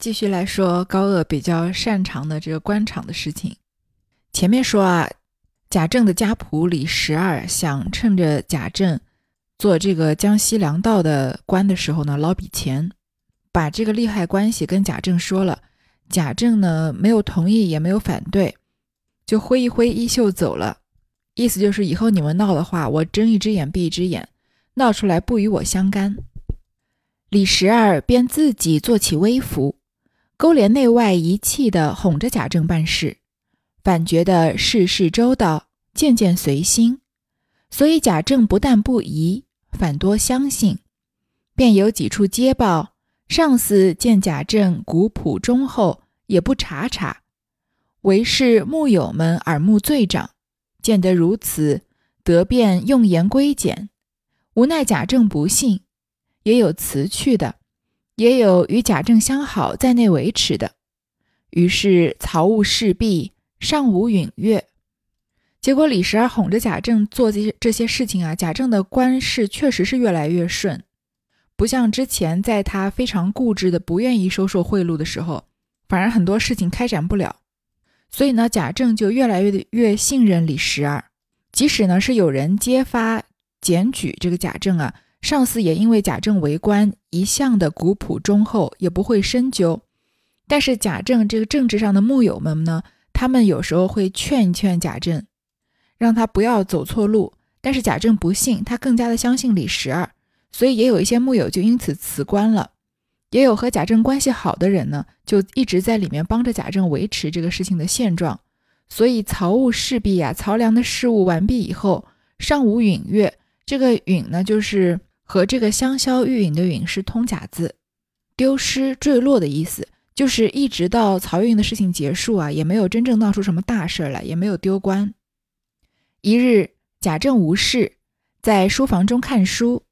继续来说高鹗比较擅长的这个官场的事情。前面说啊，贾政的家仆李十二想趁着贾政做这个江西粮道的官的时候呢，捞笔钱，把这个利害关系跟贾政说了。贾政呢没有同意，也没有反对，就挥一挥衣袖走了。意思就是以后你们闹的话，我睁一只眼闭一只眼，闹出来不与我相干。李十二便自己做起微服，勾连内外一气的哄着贾政办事，反觉得事事周到，件件随心，所以贾政不但不疑，反多相信，便有几处接报。上司见贾政古朴忠厚，也不查查，唯是幕友们耳目最长，见得如此，得便用言归简。无奈贾政不信，也有辞去的，也有与贾政相好在内维持的。于是曹务事毕，上无允悦。结果李十二哄着贾政做这些这些事情啊，贾政的官事确实是越来越顺。不像之前，在他非常固执的不愿意收受贿赂的时候，反而很多事情开展不了。所以呢，贾政就越来越越信任李十二。即使呢是有人揭发检举这个贾政啊，上司也因为贾政为官一向的古朴忠厚，也不会深究。但是贾政这个政治上的幕友们呢，他们有时候会劝一劝贾政，让他不要走错路。但是贾政不信，他更加的相信李十二。所以也有一些幕友就因此辞官了，也有和贾政关系好的人呢，就一直在里面帮着贾政维持这个事情的现状。所以曹务事毕呀，曹良的事务完毕以后，上无允月。这个允呢，就是和这个香消玉殒的殒是通假字，丢失坠落的意思。就是一直到曹运的事情结束啊，也没有真正闹出什么大事来，也没有丢官。一日，贾政无事，在书房中看书。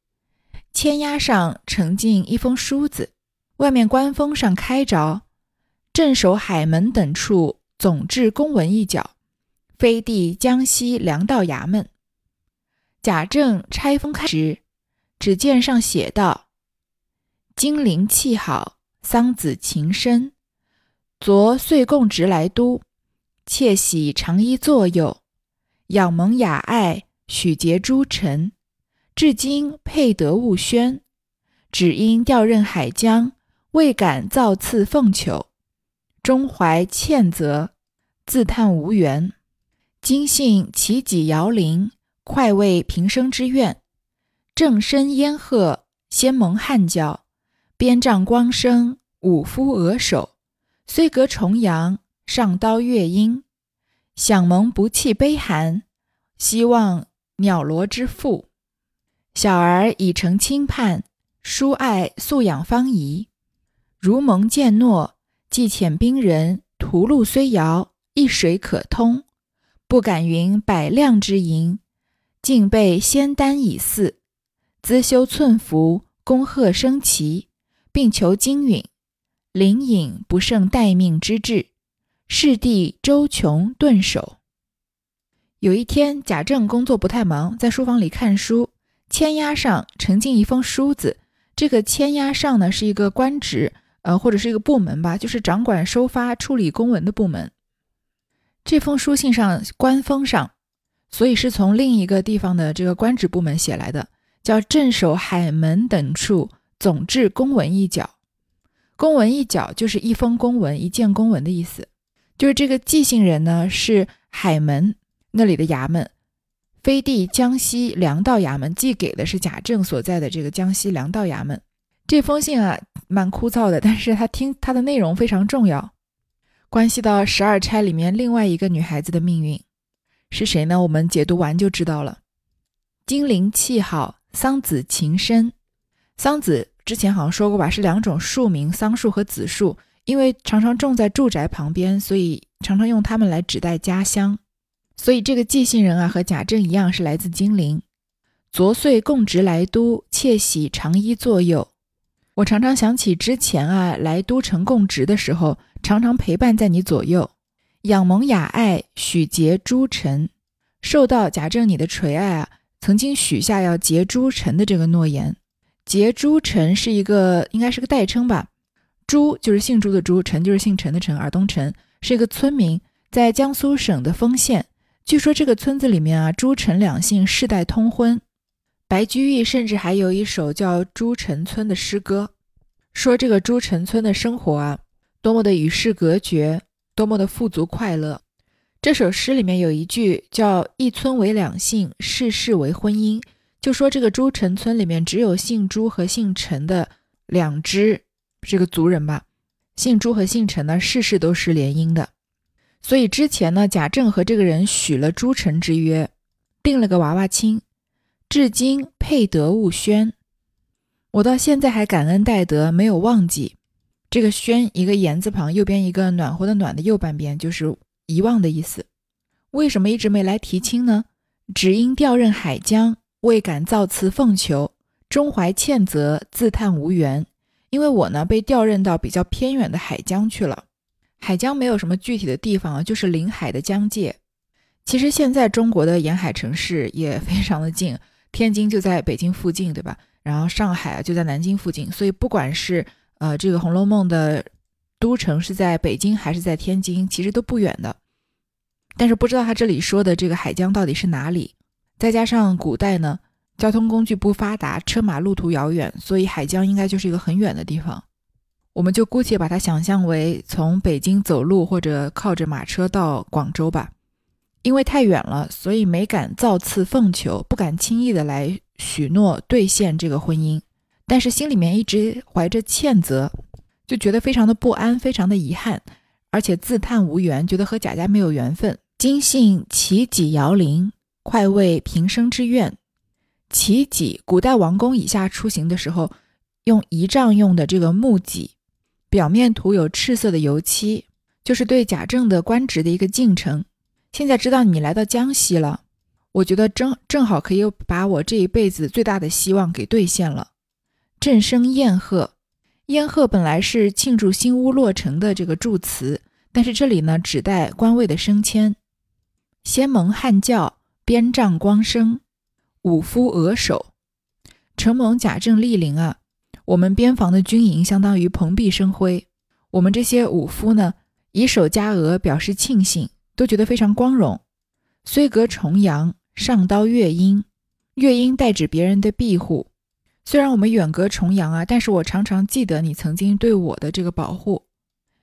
签押上呈进一封书子，外面官封上开着“镇守海门等处总制公文一角，飞递江西粮道衙门。”贾政拆封开时，只见上写道：“金陵气好，桑梓情深。昨岁贡直来都，窃喜长衣作右，仰蒙雅爱，许结诸臣。”至今配得勿宣，只因调任海疆，未敢造次奉求，中怀歉责，自叹无缘。今幸其己摇铃，快慰平生之愿。正身烟鹤，先蒙汉教，边帐光生，武夫额首。虽隔重阳，上刀月英，想蒙不弃悲寒，希望鸟罗之父。小儿已成亲叛，殊爱素养方怡。如蒙见诺，既遣兵人，途路虽遥，一水可通，不敢云百辆之营，竟备仙丹以祀，资修寸服，恭贺升旗，并求金允，灵隐不胜待命之志，事地周穷顿首。有一天，贾政工作不太忙，在书房里看书。签押上呈进一封书子，这个签押上呢是一个官职，呃或者是一个部门吧，就是掌管收发处理公文的部门。这封书信上官封上，所以是从另一个地方的这个官职部门写来的，叫镇守海门等处总制公文一角。公文一角就是一封公文、一件公文的意思。就是这个寄信人呢是海门那里的衙门。飞递江西粮道衙门寄给的是贾政所在的这个江西粮道衙门。这封信啊，蛮枯燥的，但是他听他的内容非常重要，关系到十二钗里面另外一个女孩子的命运，是谁呢？我们解读完就知道了。金陵气好，桑梓情深。桑梓之前好像说过吧，是两种树名，桑树和梓树，因为常常种在住宅旁边，所以常常用它们来指代家乡。所以这个寄信人啊，和贾政一样是来自金陵。昨岁供职来都，窃喜长衣作右。我常常想起之前啊，来都城供职的时候，常常陪伴在你左右，仰蒙雅爱，许结诸臣。受到贾政你的垂爱啊，曾经许下要结诸臣的这个诺言。结诸臣是一个，应该是个代称吧。朱就是姓朱的朱，陈就是姓陈的陈，尔东陈是一个村民，在江苏省的丰县。据说这个村子里面啊，朱陈两姓世代通婚。白居易甚至还有一首叫《朱陈村》的诗歌，说这个朱陈村的生活啊，多么的与世隔绝，多么的富足快乐。这首诗里面有一句叫“一村为两姓，世世为婚姻”，就说这个朱陈村里面只有姓朱和姓陈的两支这个族人吧，姓朱和姓陈呢，世世都是联姻的。所以之前呢，贾政和这个人许了朱陈之约，定了个娃娃亲。至今配得勿宣，我到现在还感恩戴德，没有忘记这个“宣”一个言字旁，右边一个暖和的“暖”的右半边就是遗忘的意思。为什么一直没来提亲呢？只因调任海疆，未敢造次奉求，中怀歉责，自叹无缘。因为我呢被调任到比较偏远的海疆去了，海疆没有什么具体的地方，就是临海的疆界。其实现在中国的沿海城市也非常的近。天津就在北京附近，对吧？然后上海啊就在南京附近，所以不管是呃这个《红楼梦》的都城是在北京还是在天津，其实都不远的。但是不知道他这里说的这个海疆到底是哪里？再加上古代呢，交通工具不发达，车马路途遥远，所以海疆应该就是一个很远的地方。我们就姑且把它想象为从北京走路或者靠着马车到广州吧。因为太远了，所以没敢造次奉求，不敢轻易的来许诺兑现这个婚姻。但是心里面一直怀着歉责，就觉得非常的不安，非常的遗憾，而且自叹无缘，觉得和贾家没有缘分。今幸其己摇铃，快慰平生之愿。其己，古代王公以下出行的时候，用仪仗用的这个木戟，表面涂有赤色的油漆，就是对贾政的官职的一个敬称。现在知道你来到江西了，我觉得正正好可以把我这一辈子最大的希望给兑现了。正声宴贺，燕贺本来是庆祝新屋落成的这个祝词，但是这里呢指代官位的升迁。先蒙汉教，边帐光升，武夫额首。承蒙贾政莅临啊，我们边防的军营相当于蓬荜生辉。我们这些武夫呢，以手加额表示庆幸。都觉得非常光荣。虽隔重阳，上刀月阴，月阴代指别人的庇护。虽然我们远隔重洋啊，但是我常常记得你曾经对我的这个保护。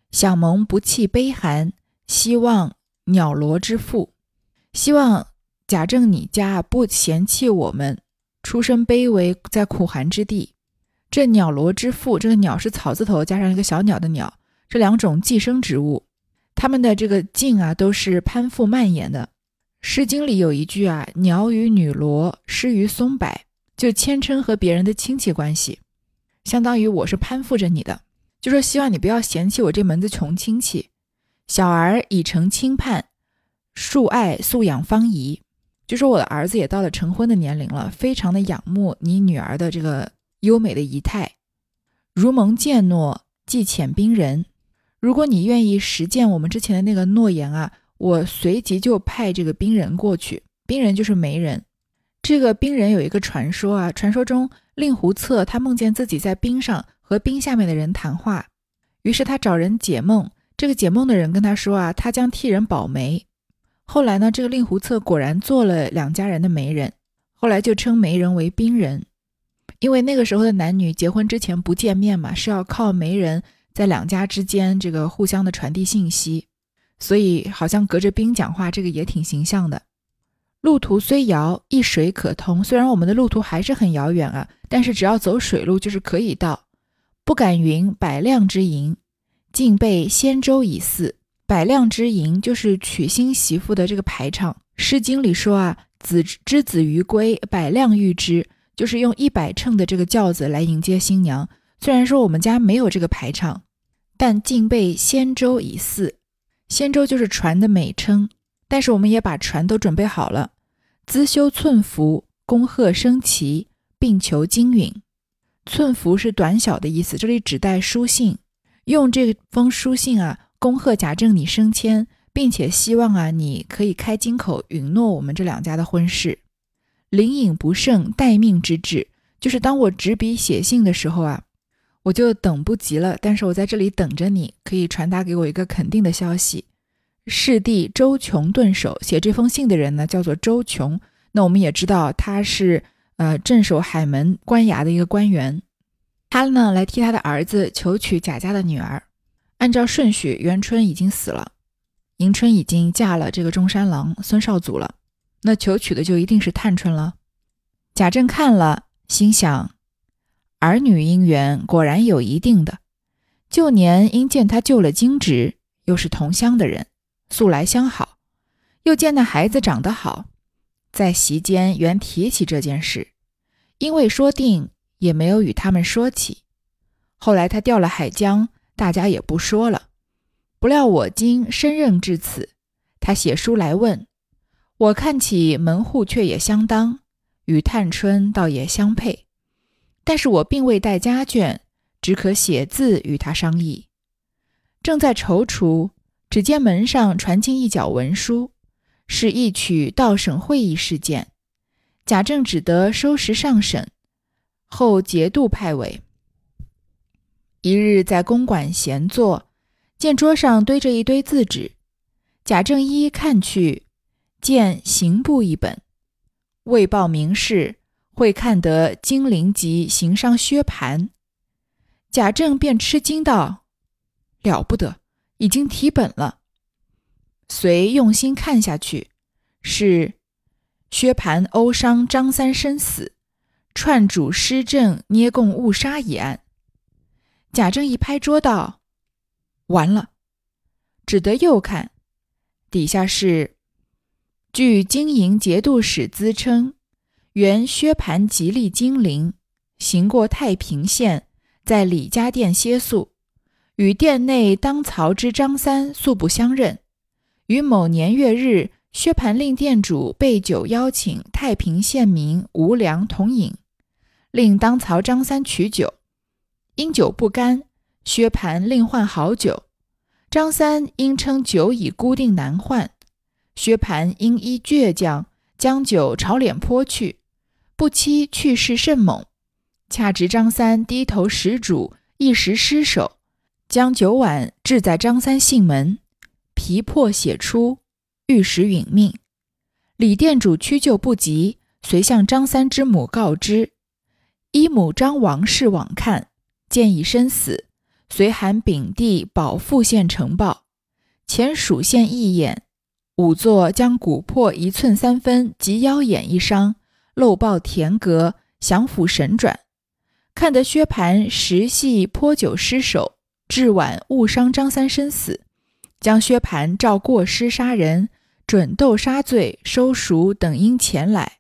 想蒙不弃悲寒，希望鸟罗之父，希望贾政你家不嫌弃我们出身卑微，在苦寒之地。这鸟罗之父，这个鸟是草字头加上一个小鸟的鸟，这两种寄生植物。它们的这个茎啊，都是攀附蔓延的。《诗经》里有一句啊：“鸟与女罗，失于松柏”，就谦称和别人的亲戚关系，相当于我是攀附着你的，就说希望你不要嫌弃我这门子穷亲戚。小儿已成亲盼，恕爱素养方仪，就说我的儿子也到了成婚的年龄了，非常的仰慕你女儿的这个优美的仪态。如蒙见诺，即遣兵人。如果你愿意实践我们之前的那个诺言啊，我随即就派这个兵人过去。兵人就是媒人。这个冰人有一个传说啊，传说中令狐策他梦见自己在冰上和冰下面的人谈话，于是他找人解梦。这个解梦的人跟他说啊，他将替人保媒。后来呢，这个令狐策果然做了两家人的媒人，后来就称媒人为冰人，因为那个时候的男女结婚之前不见面嘛，是要靠媒人。在两家之间，这个互相的传递信息，所以好像隔着冰讲话，这个也挺形象的。路途虽遥，一水可通。虽然我们的路途还是很遥远啊，但是只要走水路就是可以到。不敢云百辆之营，竟被仙舟以祀。百辆之营就是娶新媳妇的这个排场。《诗经》里说啊，子之子于归，百辆御之，就是用一百乘的这个轿子来迎接新娘。虽然说我们家没有这个排场。但竟被仙舟以祀，仙舟就是船的美称。但是我们也把船都准备好了，资修寸服，恭贺升旗，并求金允。寸服是短小的意思，这里指代书信，用这封书信啊，恭贺贾政你升迁，并且希望啊，你可以开金口允诺我们这两家的婚事。灵隐不胜待命之志，就是当我执笔写信的时候啊。我就等不及了。但是我在这里等着你，可以传达给我一个肯定的消息。世弟周琼顿首写这封信的人呢，叫做周琼。那我们也知道他是呃镇守海门关衙的一个官员。他呢来替他的儿子求娶贾家的女儿。按照顺序，元春已经死了，迎春已经嫁了这个中山狼孙绍祖了。那求娶的就一定是探春了。贾政看了，心想：儿女姻缘果然有一定的。旧年因见他救了金枝，又是同乡的人。素来相好，又见那孩子长得好，在席间原提起这件事，因未说定，也没有与他们说起。后来他调了海江，大家也不说了。不料我今身任至此，他写书来问，我看起门户却也相当，与探春倒也相配。但是我并未带家眷，只可写字与他商议，正在踌躇。只见门上传进一角文书，是一曲道省会议事件。贾政只得收拾上审，后节度派委。一日在公馆闲坐，见桌上堆着一堆字纸，贾政一一看去，见刑部一本，未报名士，会看得金陵籍行商薛蟠。贾政便吃惊道：“了不得！”已经提本了，遂用心看下去，是薛蟠殴伤张三身死，串主施政捏供误杀一案。贾政一拍桌道：“完了！”只得又看，底下是据经营节度使资称，原薛蟠吉利金陵，行过太平县，在李家店歇宿。与殿内当曹之张三素不相认，于某年月日，薛蟠令店主备酒邀请太平县民无良同饮，令当曹张三取酒，因酒不干，薛蟠另换好酒，张三因称酒已固定难换，薛蟠因依倔强，将酒朝脸泼去，不期去势甚猛，恰值张三低头食主，一时失手。将酒碗掷在张三信门，皮破血出，玉石殒命。李店主屈就不及，遂向张三之母告知。一母张王氏往看，见已身死，遂喊丙弟保富县呈报。前属县义眼，仵作将骨破一寸三分及腰眼一伤，漏报田阁，降府神转。看得薛蟠实系泼酒失手。至晚误伤张三身死，将薛蟠照过失杀人、准斗杀罪收赎等因前来，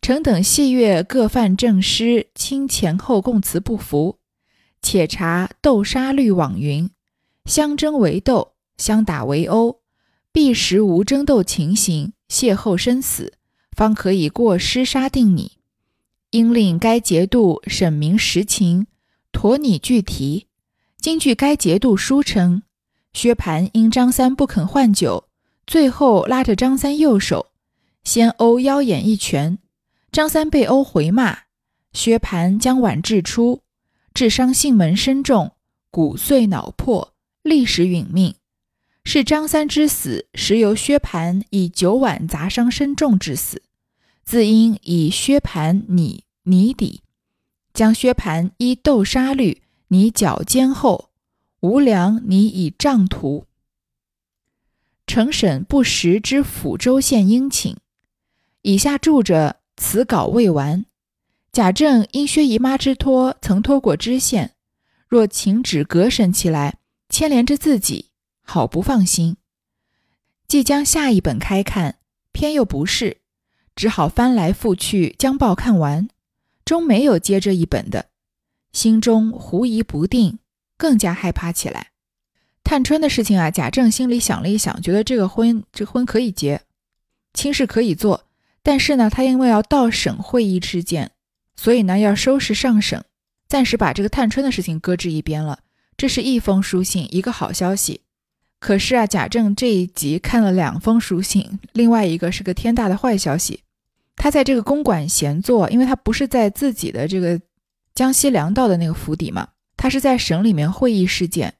臣等细阅各犯正师，亲前后供词不符，且查斗杀律网云：相争为斗，相打为殴，必实无争斗情形，邂逅身死，方可以过失杀定拟。应令该节度审明实情，妥拟具题。今据该节度书称，薛蟠因张三不肯换酒，最后拉着张三右手，先殴腰眼一拳，张三被殴回骂，薛蟠将碗掷出，致伤性门深重，骨碎脑破，立时殒命。是张三之死，实由薛蟠以酒碗砸伤身重致死，自应以薛蟠拟拟底，将薛蟠依斗杀律。你脚尖后，无良你以杖图。承审不实之抚州县应请。以下注着此稿未完。贾政因薛姨妈之托，曾托过知县，若请旨革审起来，牵连着自己，好不放心。即将下一本开看，偏又不是，只好翻来覆去将报看完，终没有接这一本的。心中狐疑不定，更加害怕起来。探春的事情啊，贾政心里想了一想，觉得这个婚，这婚可以结，亲事可以做。但是呢，他因为要到省会议之见，所以呢要收拾上省，暂时把这个探春的事情搁置一边了。这是一封书信，一个好消息。可是啊，贾政这一集看了两封书信，另外一个是个天大的坏消息。他在这个公馆闲坐，因为他不是在自己的这个。江西粮道的那个府邸嘛，他是在省里面会议事件，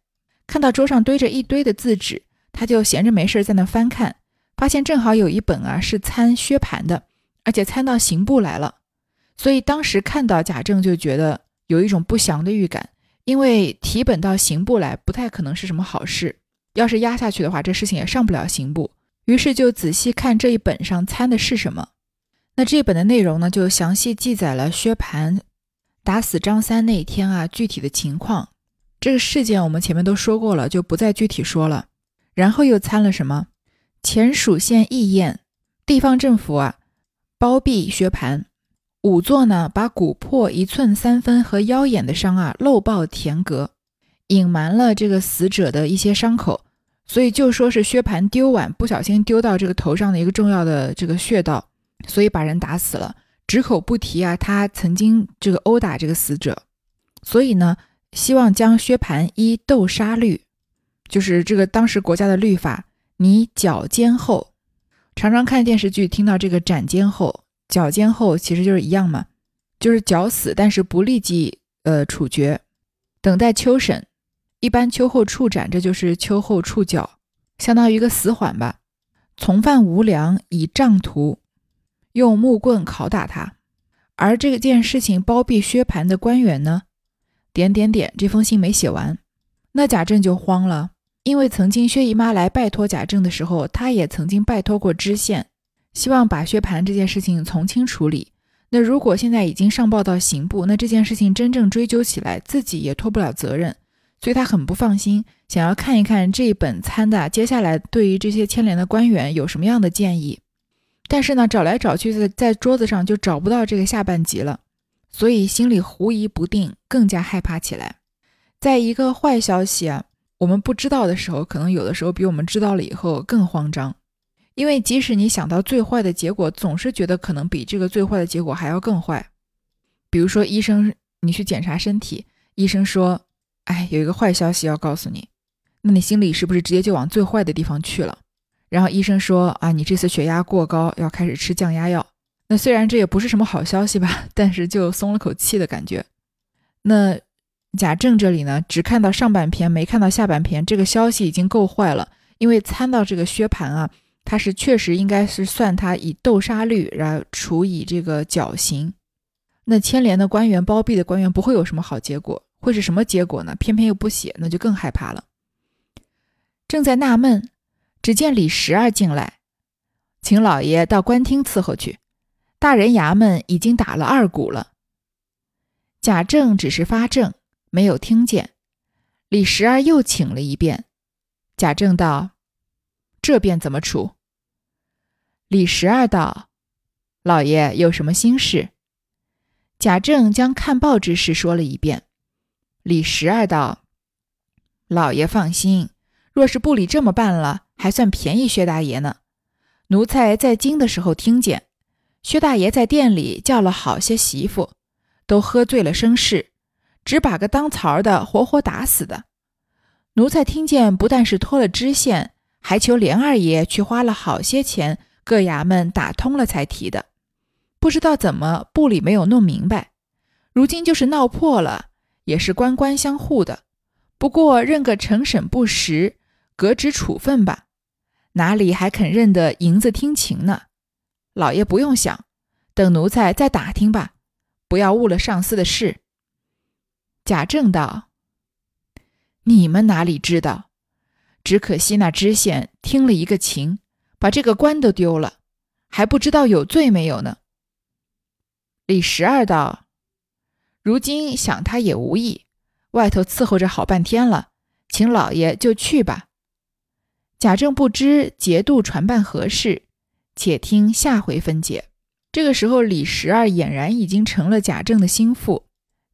看到桌上堆着一堆的字纸，他就闲着没事在那翻看，发现正好有一本啊是参薛蟠的，而且参到刑部来了，所以当时看到贾政就觉得有一种不祥的预感，因为提本到刑部来不太可能是什么好事，要是压下去的话，这事情也上不了刑部，于是就仔细看这一本上参的是什么。那这一本的内容呢，就详细记载了薛蟠打死张三那一天啊具体的情况。这个事件我们前面都说过了，就不再具体说了。然后又参了什么？前蜀县议宴，地方政府啊包庇薛蟠。仵作呢把骨破一寸三分和腰眼的伤啊漏报田阁，隐瞒了这个死者的一些伤口，所以就说是薛蟠丢碗不小心丢到这个头上的一个重要的这个穴道。所以把人打死了，只口不提啊，他曾经这个殴打这个死者，所以呢，希望将薛蟠依斗杀律，就是这个当时国家的律法，你绞监后，常常看电视剧听到这个斩监后、绞监后，其实就是一样嘛，就是绞死，但是不立即呃处决，等待秋审，一般秋后处斩，这就是秋后处绞，相当于一个死缓吧。从犯无良，以杖屠。用木棍拷打他，而这件事情包庇薛蟠的官员呢？点点点，这封信没写完，那贾政就慌了，因为曾经薛姨妈来拜托贾政的时候，他也曾经拜托过知县，希望把薛蟠这件事情从轻处理。那如果现在已经上报到刑部，那这件事情真正追究起来，自己也脱不了责任，所以他很不放心，想要看一看这一本参的接下来对于这些牵连的官员有什么样的建议。但是呢，找来找去，在在桌子上就找不到这个下半集了，所以心里狐疑不定，更加害怕起来。在一个坏消息啊，我们不知道的时候，可能有的时候比我们知道了以后更慌张，因为即使你想到最坏的结果，总是觉得可能比这个最坏的结果还要更坏。比如说，医生你去检查身体，医生说：“哎，有一个坏消息要告诉你。”那你心里是不是直接就往最坏的地方去了？然后医生说啊，你这次血压过高，要开始吃降压药。那虽然这也不是什么好消息吧，但是就松了口气的感觉。那贾政这里呢，只看到上半篇，没看到下半篇。这个消息已经够坏了，因为参到这个薛蟠啊，他是确实应该是算他以豆杀律，然后处以这个绞刑。那牵连的官员、包庇的官员不会有什么好结果，会是什么结果呢？偏偏又不写，那就更害怕了。正在纳闷。只见李十二进来，请老爷到官厅伺候去。大人衙门已经打了二鼓了。贾政只是发怔，没有听见。李十二又请了一遍。贾政道：“这便怎么处？”李十二道：“老爷有什么心事？”贾政将看报之事说了一遍。李十二道：“老爷放心，若是部里这么办了。”还算便宜薛大爷呢。奴才在京的时候听见，薛大爷在店里叫了好些媳妇，都喝醉了生事，只把个当槽的活活打死的。奴才听见，不但是托了知县，还求连二爷去花了好些钱，各衙门打通了才提的。不知道怎么部里没有弄明白，如今就是闹破了，也是官官相护的。不过认个成审不实，革职处分吧。哪里还肯认得银子听情呢？老爷不用想，等奴才再打听吧，不要误了上司的事。贾政道：“你们哪里知道？只可惜那知县听了一个情，把这个官都丢了，还不知道有罪没有呢。”李十二道：“如今想他也无益，外头伺候着好半天了，请老爷就去吧。”贾政不知节度传办何事，且听下回分解。这个时候，李十二俨然已经成了贾政的心腹。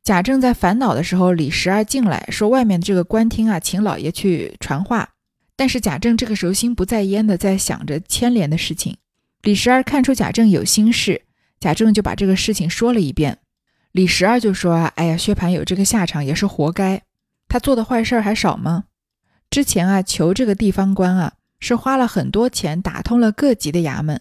贾政在烦恼的时候，李十二进来说：“外面这个官厅啊，请老爷去传话。”但是贾政这个时候心不在焉的在想着牵连的事情。李十二看出贾政有心事，贾政就把这个事情说了一遍。李十二就说：“哎呀，薛蟠有这个下场也是活该，他做的坏事儿还少吗？”之前啊，求这个地方官啊，是花了很多钱打通了各级的衙门。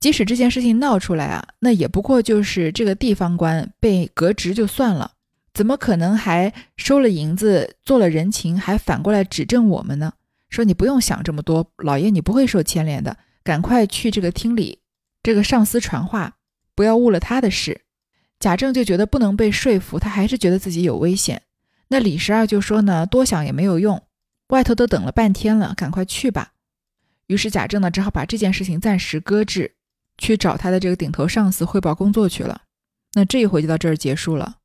即使这件事情闹出来啊，那也不过就是这个地方官被革职就算了。怎么可能还收了银子做了人情，还反过来指证我们呢？说你不用想这么多，老爷你不会受牵连的，赶快去这个厅里，这个上司传话，不要误了他的事。贾政就觉得不能被说服，他还是觉得自己有危险。那李十二就说呢，多想也没有用，外头都等了半天了，赶快去吧。于是贾政呢，只好把这件事情暂时搁置，去找他的这个顶头上司汇报工作去了。那这一回就到这儿结束了。